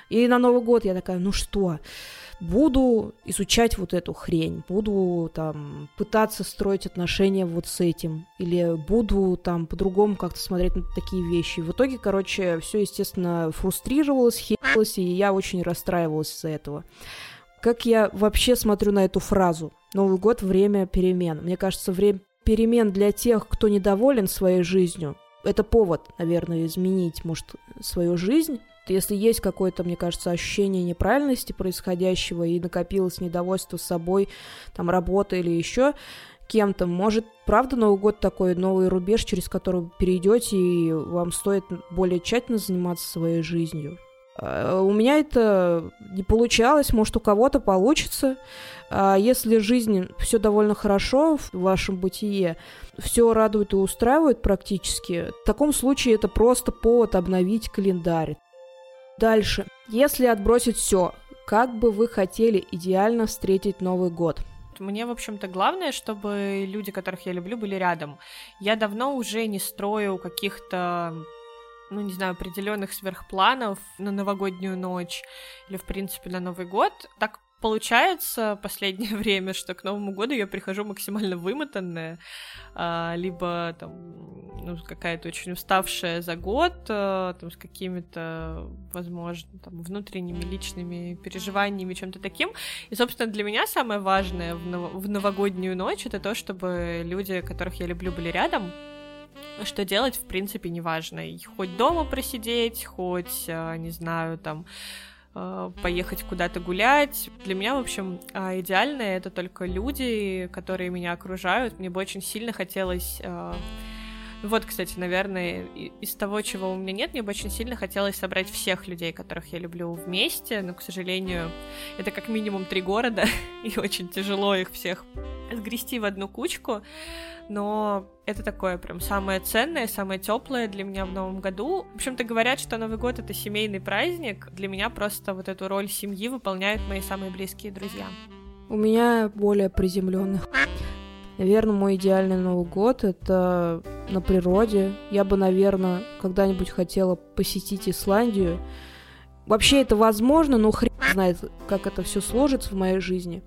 И на Новый год я такая, ну что, буду изучать вот эту хрень, буду там пытаться строить отношения вот с этим, или буду там по-другому как-то смотреть на такие вещи. В итоге, короче, все, естественно, фрустрировалось, херилось, и я очень расстраивалась из-за этого. Как я вообще смотрю на эту фразу? Новый год — время перемен. Мне кажется, время перемен для тех, кто недоволен своей жизнью, это повод, наверное, изменить, может, свою жизнь, если есть какое-то, мне кажется, ощущение неправильности происходящего и накопилось недовольство собой, там, работа или еще кем-то, может, правда, Новый год такой новый рубеж, через который вы перейдете, и вам стоит более тщательно заниматься своей жизнью. А, у меня это не получалось, может, у кого-то получится. А если жизнь все довольно хорошо в вашем бытие, все радует и устраивает практически, в таком случае это просто повод обновить календарь. Дальше. Если отбросить все, как бы вы хотели идеально встретить Новый год? Мне, в общем-то, главное, чтобы люди, которых я люблю, были рядом. Я давно уже не строю каких-то ну, не знаю, определенных сверхпланов на новогоднюю ночь или, в принципе, на Новый год. Так получается последнее время, что к Новому году я прихожу максимально вымотанная, а, либо там ну, какая-то очень уставшая за год, а, там, с какими-то, возможно, там, внутренними личными переживаниями, чем-то таким. И, собственно, для меня самое важное в, нов- в новогоднюю ночь это то, чтобы люди, которых я люблю, были рядом, что делать, в принципе, неважно. И хоть дома просидеть, хоть, а, не знаю, там, поехать куда-то гулять. Для меня, в общем, а, идеальное это только люди, которые меня окружают. Мне бы очень сильно хотелось вот, кстати, наверное, из того, чего у меня нет, мне бы очень сильно хотелось собрать всех людей, которых я люблю вместе, но, к сожалению, это как минимум три города, и очень тяжело их всех сгрести в одну кучку, но это такое прям самое ценное, самое теплое для меня в новом году. В общем-то, говорят, что Новый год — это семейный праздник. Для меня просто вот эту роль семьи выполняют мои самые близкие друзья. У меня более приземленных. Наверное, мой идеальный Новый год — это на природе. Я бы, наверное, когда-нибудь хотела посетить Исландию. Вообще это возможно, но хрен знает, как это все сложится в моей жизни.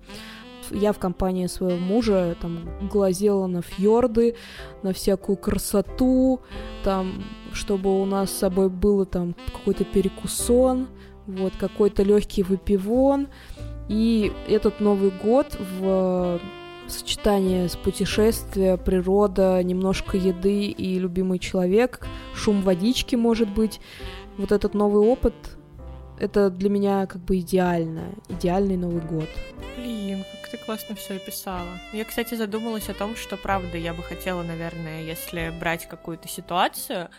Я в компании своего мужа там глазела на фьорды, на всякую красоту, там, чтобы у нас с собой было там какой-то перекусон, вот, какой-то легкий выпивон. И этот Новый год в сочетание с путешествия, природа, немножко еды и любимый человек, шум водички, может быть. Вот этот новый опыт, это для меня как бы идеально, идеальный Новый год. Блин, как ты классно все описала. Я, кстати, задумалась о том, что правда я бы хотела, наверное, если брать какую-то ситуацию,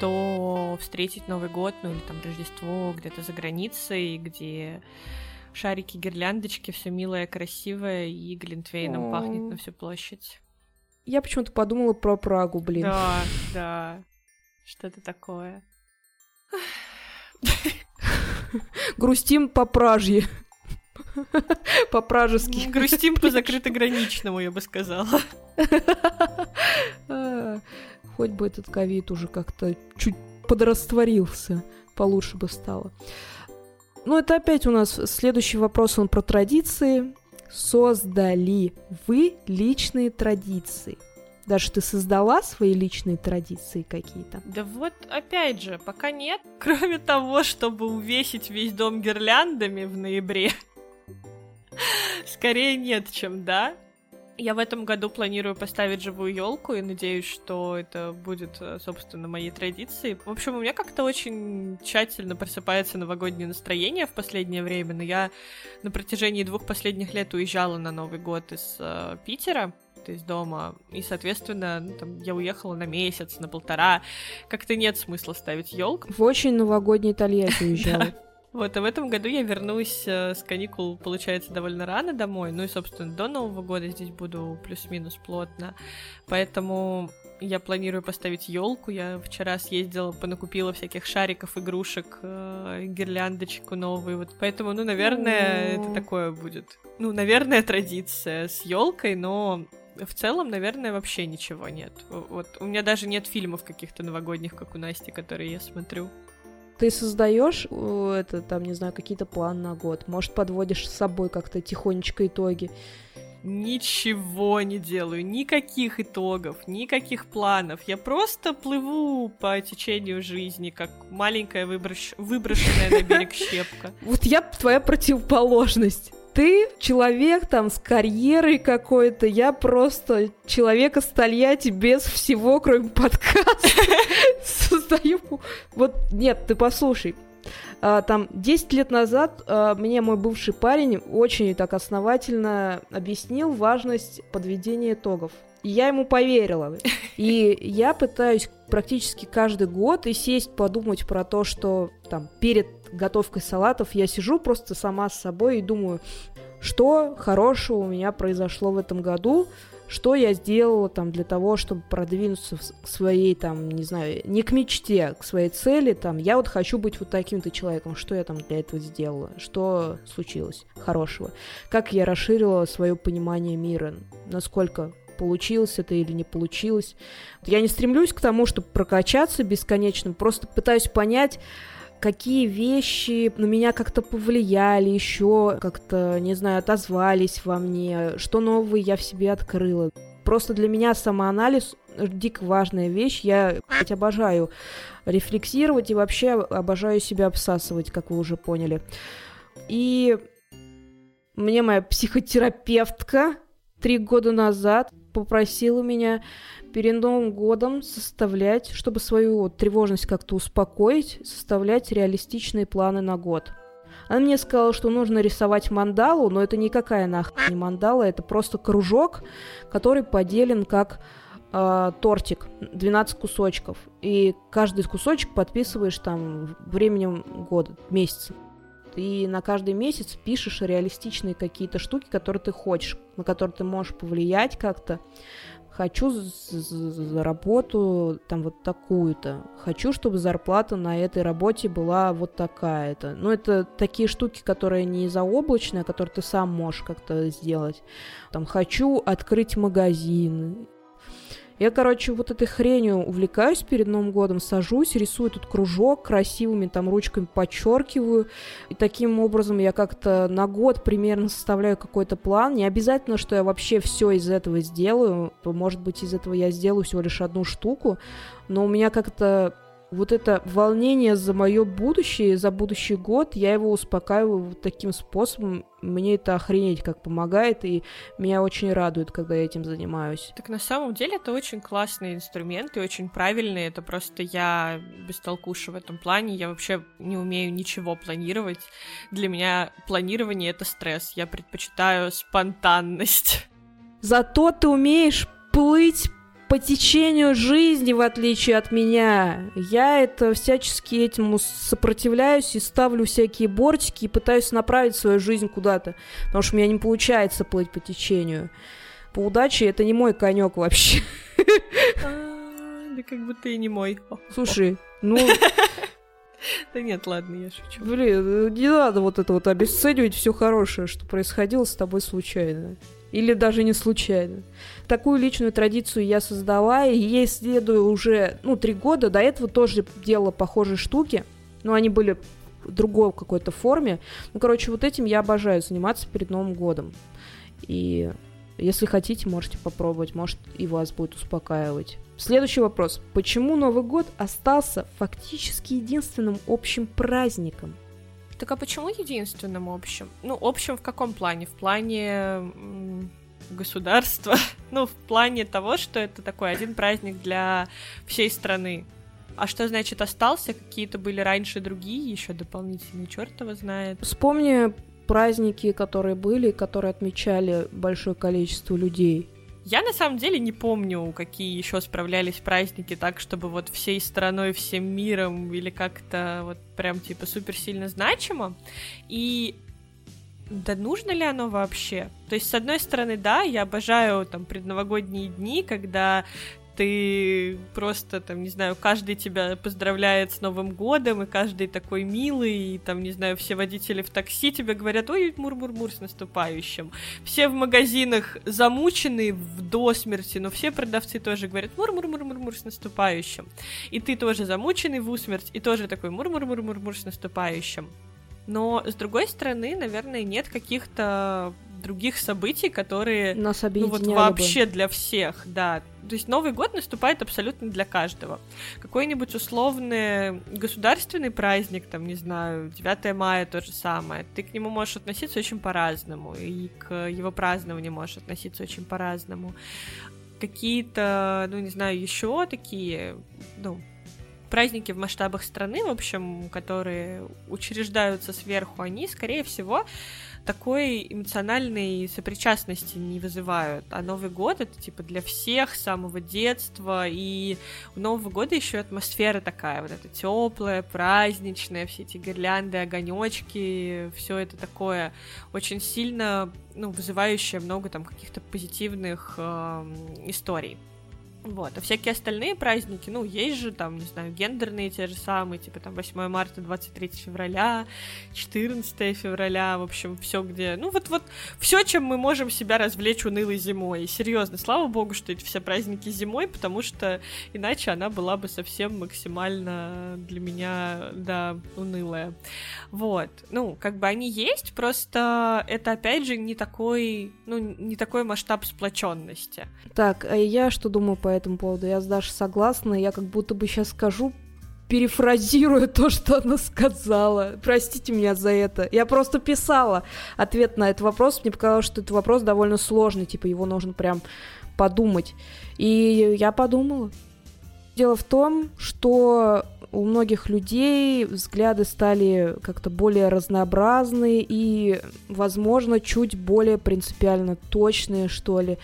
то встретить Новый год, ну или там Рождество где-то за границей, где шарики, гирляндочки, все милое, красивое, и глинтвейном пахнет на всю площадь. Я почему-то подумала про Прагу, блин. Да, да. Что-то такое. Грустим по Пражье. По-пражески. Грустим по закрытограничному, я бы сказала. Хоть бы этот ковид уже как-то чуть подрастворился, получше бы стало. Ну, это опять у нас следующий вопрос, он про традиции. Создали вы личные традиции? Даже ты создала свои личные традиции какие-то? Да вот, опять же, пока нет. Кроме того, чтобы увесить весь дом гирляндами в ноябре. Скорее нет, чем да. Я в этом году планирую поставить живую елку и надеюсь, что это будет, э, собственно, моей традицией. В общем, у меня как-то очень тщательно просыпается новогоднее настроение в последнее время, но я на протяжении двух последних лет уезжала на Новый год из э, Питера из дома, и, соответственно, ну, там, я уехала на месяц, на полтора. Как-то нет смысла ставить елку. В очень новогодний Тольятти уезжала. Вот, а в этом году я вернусь э, с каникул, получается, довольно рано домой. Ну и, собственно, до Нового года здесь буду плюс-минус плотно. Поэтому я планирую поставить елку. Я вчера съездила, понакупила всяких шариков, игрушек, э, гирляндочку новые. Вот поэтому, ну, наверное, это такое будет. Ну, наверное, традиция с елкой, но в целом, наверное, вообще ничего нет. Вот у меня даже нет фильмов каких-то новогодних, как у Насти, которые я смотрю. Ты создаешь это, там, не знаю, какие-то планы на год? Может, подводишь с собой как-то тихонечко итоги? Ничего не делаю, никаких итогов, никаких планов. Я просто плыву по течению жизни, как маленькая выброш... выброшенная на берег щепка. Вот я твоя противоположность ты человек там с карьерой какой-то, я просто человек из Тольятти без всего, кроме подкаста. Создаю... Вот, нет, ты послушай. А, там 10 лет назад а, мне мой бывший парень очень так основательно объяснил важность подведения итогов. И я ему поверила. И я пытаюсь практически каждый год и сесть подумать про то, что там перед готовкой салатов я сижу просто сама с собой и думаю, что хорошего у меня произошло в этом году, что я сделала там для того, чтобы продвинуться к своей там, не знаю, не к мечте, а к своей цели, там, я вот хочу быть вот таким-то человеком, что я там для этого сделала, что случилось хорошего, как я расширила свое понимание мира, насколько получилось это или не получилось. Я не стремлюсь к тому, чтобы прокачаться бесконечно, просто пытаюсь понять, какие вещи на меня как-то повлияли, еще как-то, не знаю, отозвались во мне, что нового я в себе открыла. Просто для меня самоанализ дико важная вещь. Я блядь, обожаю рефлексировать и вообще обожаю себя обсасывать, как вы уже поняли. И мне моя психотерапевтка три года назад попросила меня перед Новым годом составлять, чтобы свою тревожность как-то успокоить, составлять реалистичные планы на год. Она мне сказала, что нужно рисовать мандалу, но это никакая нахуй не мандала, это просто кружок, который поделен как э, тортик, 12 кусочков. И каждый кусочек подписываешь там временем года, месяца. И на каждый месяц пишешь реалистичные какие-то штуки, которые ты хочешь, на которые ты можешь повлиять как-то хочу за работу там вот такую-то, хочу, чтобы зарплата на этой работе была вот такая-то. Ну, это такие штуки, которые не заоблачные, а которые ты сам можешь как-то сделать. Там, хочу открыть магазин я, короче, вот этой хренью увлекаюсь перед Новым годом, сажусь, рисую тут кружок красивыми там ручками, подчеркиваю. И таким образом я как-то на год примерно составляю какой-то план. Не обязательно, что я вообще все из этого сделаю. Может быть, из этого я сделаю всего лишь одну штуку. Но у меня как-то вот это волнение за мое будущее, за будущий год, я его успокаиваю вот таким способом. Мне это охренеть как помогает, и меня очень радует, когда я этим занимаюсь. Так на самом деле это очень классный инструмент и очень правильный. Это просто я бестолкуша в этом плане. Я вообще не умею ничего планировать. Для меня планирование — это стресс. Я предпочитаю спонтанность. Зато ты умеешь плыть по течению жизни, в отличие от меня. Я это всячески этому сопротивляюсь и ставлю всякие бортики и пытаюсь направить свою жизнь куда-то. Потому что у меня не получается плыть по течению. По удаче это не мой конек вообще. А, да как будто и не мой. Слушай, ну... Да нет, ладно, я шучу. Блин, не надо вот это вот обесценивать все хорошее, что происходило с тобой случайно. Или даже не случайно. Такую личную традицию я создала, и ей следую уже, ну, три года. До этого тоже делала похожие штуки, но они были в другой какой-то форме. Ну, короче, вот этим я обожаю заниматься перед Новым годом. И если хотите, можете попробовать, может, и вас будет успокаивать. Следующий вопрос. Почему Новый год остался фактически единственным общим праздником? Так а почему единственным общим? Ну, общим в каком плане? В плане государства? ну, в плане того, что это такой один праздник для всей страны. А что значит остался? Какие-то были раньше другие, еще дополнительные, черт его знает. Вспомни праздники, которые были, которые отмечали большое количество людей. Я на самом деле не помню, какие еще справлялись праздники так, чтобы вот всей страной, всем миром или как-то вот прям типа супер сильно значимо. И да нужно ли оно вообще? То есть, с одной стороны, да, я обожаю там предновогодние дни, когда ты просто, там, не знаю, каждый тебя поздравляет с Новым годом, и каждый такой милый, и там, не знаю, все водители в такси тебе говорят, ой, мур-мур-мур с наступающим. Все в магазинах замучены в до смерти, но все продавцы тоже говорят, мур-мур-мур-мур-мур с наступающим. И ты тоже замученный в усмерть, и тоже такой мур-мур-мур-мур-мур с наступающим. Но, с другой стороны, наверное, нет каких-то других событий, которые Нас ну, вот вообще бы. для всех, да. То есть Новый год наступает абсолютно для каждого. Какой-нибудь условный государственный праздник, там, не знаю, 9 мая то же самое, ты к нему можешь относиться очень по-разному, и к его празднованию можешь относиться очень по-разному. Какие-то, ну, не знаю, еще такие, ну, праздники в масштабах страны, в общем, которые учреждаются сверху, они, скорее всего, такой эмоциональной сопричастности не вызывают. А Новый год это типа для всех с самого детства. И у Нового года еще атмосфера такая, вот эта теплая, праздничная, все эти гирлянды, огонечки, все это такое очень сильно ну, вызывающее много там каких-то позитивных э, историй. Вот. А всякие остальные праздники, ну, есть же там, не знаю, гендерные те же самые, типа там 8 марта, 23 февраля, 14 февраля, в общем, все где... Ну, вот-вот все, чем мы можем себя развлечь унылой зимой. Серьезно, слава богу, что эти все праздники зимой, потому что иначе она была бы совсем максимально для меня, да, унылая. Вот. Ну, как бы они есть, просто это, опять же, не такой, ну, не такой масштаб сплоченности. Так, а я что думаю по этому поводу. Я с Дашей согласна, я как будто бы сейчас скажу, перефразируя то, что она сказала. Простите меня за это. Я просто писала ответ на этот вопрос. Мне показалось, что этот вопрос довольно сложный, типа его нужно прям подумать. И я подумала. Дело в том, что у многих людей взгляды стали как-то более разнообразные и, возможно, чуть более принципиально точные, что ли.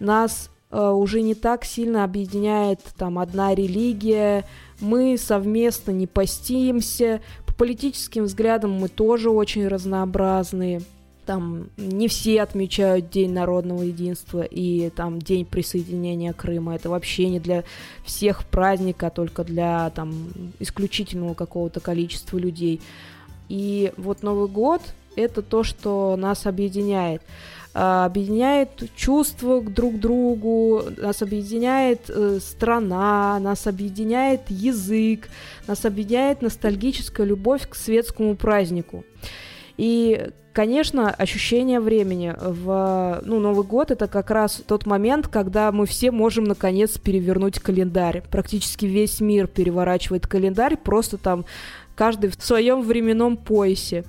Нас уже не так сильно объединяет там одна религия, мы совместно не постимся, по политическим взглядам мы тоже очень разнообразные. Там не все отмечают День народного единства и там День присоединения Крыма. Это вообще не для всех праздника, а только для там исключительного какого-то количества людей. И вот Новый год это то, что нас объединяет. А, объединяет чувства друг к другу, нас объединяет э, страна, нас объединяет язык, нас объединяет ностальгическая любовь к светскому празднику. И, конечно, ощущение времени в ну, Новый год это как раз тот момент, когда мы все можем наконец перевернуть календарь. Практически весь мир переворачивает календарь, просто там каждый в своем временном поясе.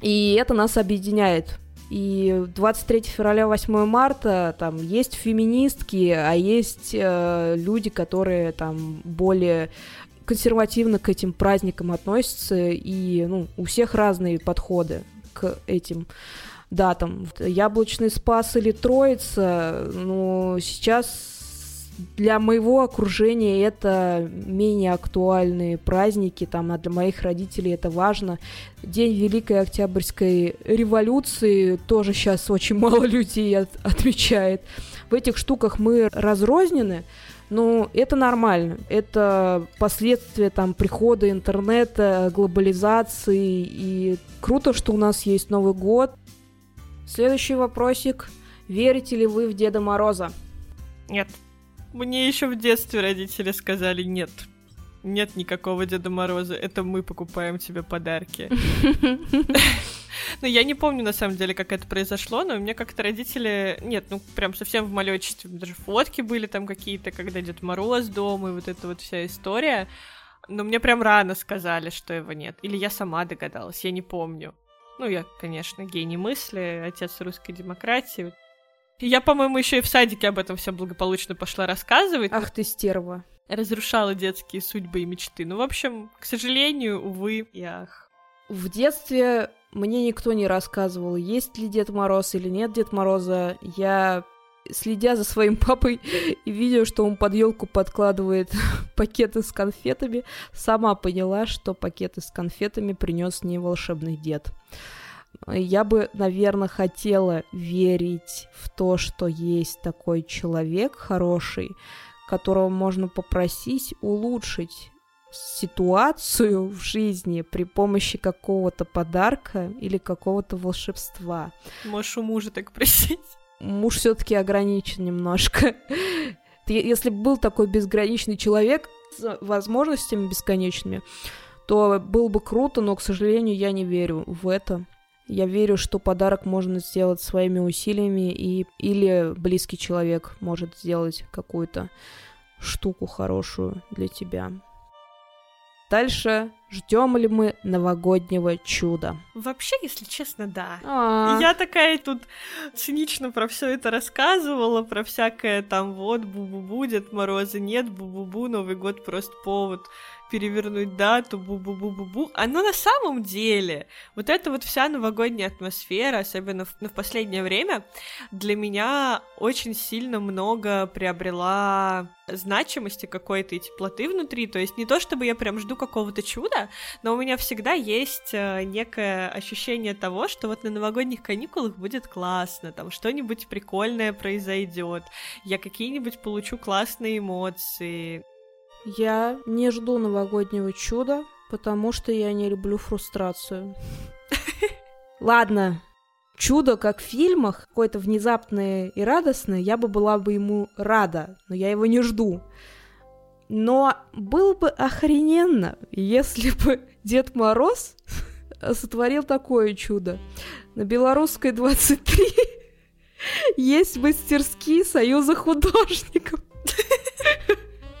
И это нас объединяет. И 23 февраля, 8 марта там есть феминистки, а есть э, люди, которые там более консервативно к этим праздникам относятся, и ну, у всех разные подходы к этим датам. Яблочный спас или Троица, ну, сейчас для моего окружения это менее актуальные праздники, там, а для моих родителей это важно. День Великой Октябрьской революции тоже сейчас очень мало людей от, отмечает. В этих штуках мы разрознены, но это нормально. Это последствия там прихода интернета, глобализации. И круто, что у нас есть Новый год. Следующий вопросик. Верите ли вы в Деда Мороза? Нет. Мне еще в детстве родители сказали нет. Нет никакого Деда Мороза, это мы покупаем тебе подарки. Ну, я не помню, на самом деле, как это произошло, но у меня как-то родители... Нет, ну, прям совсем в малечестве. Даже фотки были там какие-то, когда Дед Мороз дома, и вот эта вот вся история. Но мне прям рано сказали, что его нет. Или я сама догадалась, я не помню. Ну, я, конечно, гений мысли, отец русской демократии. Я, по-моему, еще и в садике об этом все благополучно пошла рассказывать. Ах ты стерва. Разрушала детские судьбы и мечты. Ну, в общем, к сожалению, увы и ах. В детстве мне никто не рассказывал, есть ли Дед Мороз или нет Дед Мороза. Я, следя за своим папой и видя, что он под елку подкладывает пакеты с конфетами, сама поняла, что пакеты с конфетами принес не волшебный дед. Я бы, наверное, хотела верить в то, что есть такой человек хороший, которого можно попросить улучшить ситуацию в жизни при помощи какого-то подарка или какого-то волшебства. Можешь у мужа так просить. Муж все-таки ограничен немножко. Если бы был такой безграничный человек с возможностями бесконечными, то было бы круто, но, к сожалению, я не верю в это. Я верю, что подарок можно сделать своими усилиями, и, или близкий человек может сделать какую-то штуку хорошую для тебя. Дальше Ждем ли мы новогоднего чуда? Вообще, если честно, да. А, Я такая тут цинично про все это рассказывала, про всякое там вот, бу-бу-бу, Дед Мороза нет, бу-бу-бу, Новый год просто повод перевернуть дату, бу-бу-бу-бу-бу. А но на самом деле, вот эта вот вся новогодняя атмосфера, особенно в, ну, в последнее время, для меня очень сильно много приобрела значимости какой-то и теплоты внутри. То есть не то, чтобы я прям жду какого-то чуда, но у меня всегда есть э, некое ощущение того, что вот на новогодних каникулах будет классно, там что-нибудь прикольное произойдет, я какие-нибудь получу классные эмоции. Я не жду новогоднего чуда, потому что я не люблю фрустрацию. Ладно, чудо, как в фильмах, какое-то внезапное и радостное, я бы была бы ему рада, но я его не жду. Но было бы охрененно, если бы Дед Мороз сотворил такое чудо. На Белорусской 23 есть мастерские Союза художников.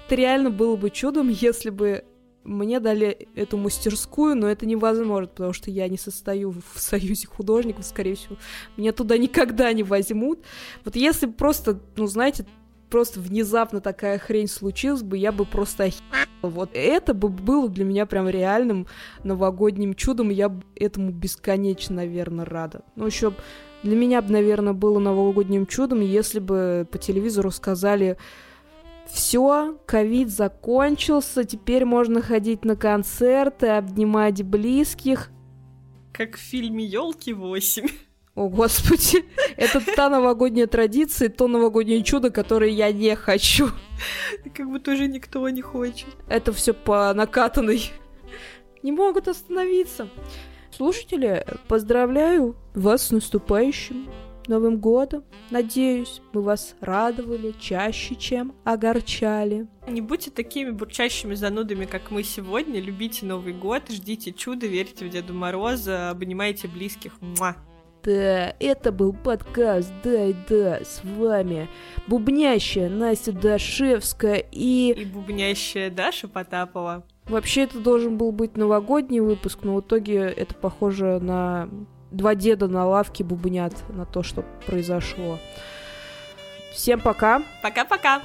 Это реально было бы чудом, если бы мне дали эту мастерскую, но это невозможно, потому что я не состою в союзе художников, скорее всего. Меня туда никогда не возьмут. Вот если просто, ну, знаете, просто внезапно такая хрень случилась бы, я бы просто охерела. Вот это бы было для меня прям реальным новогодним чудом, и я этому бесконечно, наверное, рада. Ну, еще для меня бы, наверное, было новогодним чудом, если бы по телевизору сказали все, ковид закончился, теперь можно ходить на концерты, обнимать близких. Как в фильме Елки 8. О, господи, это та новогодняя традиция, то новогоднее чудо, которое я не хочу. Как будто уже никто не хочет. Это все по накатанной. Не могут остановиться. Слушатели, поздравляю вас с наступающим Новым годом. Надеюсь, мы вас радовали чаще, чем огорчали. Не будьте такими бурчащими занудами, как мы сегодня. Любите Новый год, ждите чуда, верьте в Деда Мороза, обнимайте близких. Муа. Да, это был подкаст «Дай да» с вами бубнящая Настя Дашевская и... И бубнящая Даша Потапова. Вообще это должен был быть новогодний выпуск, но в итоге это похоже на два деда на лавке бубнят на то, что произошло. Всем пока! Пока-пока!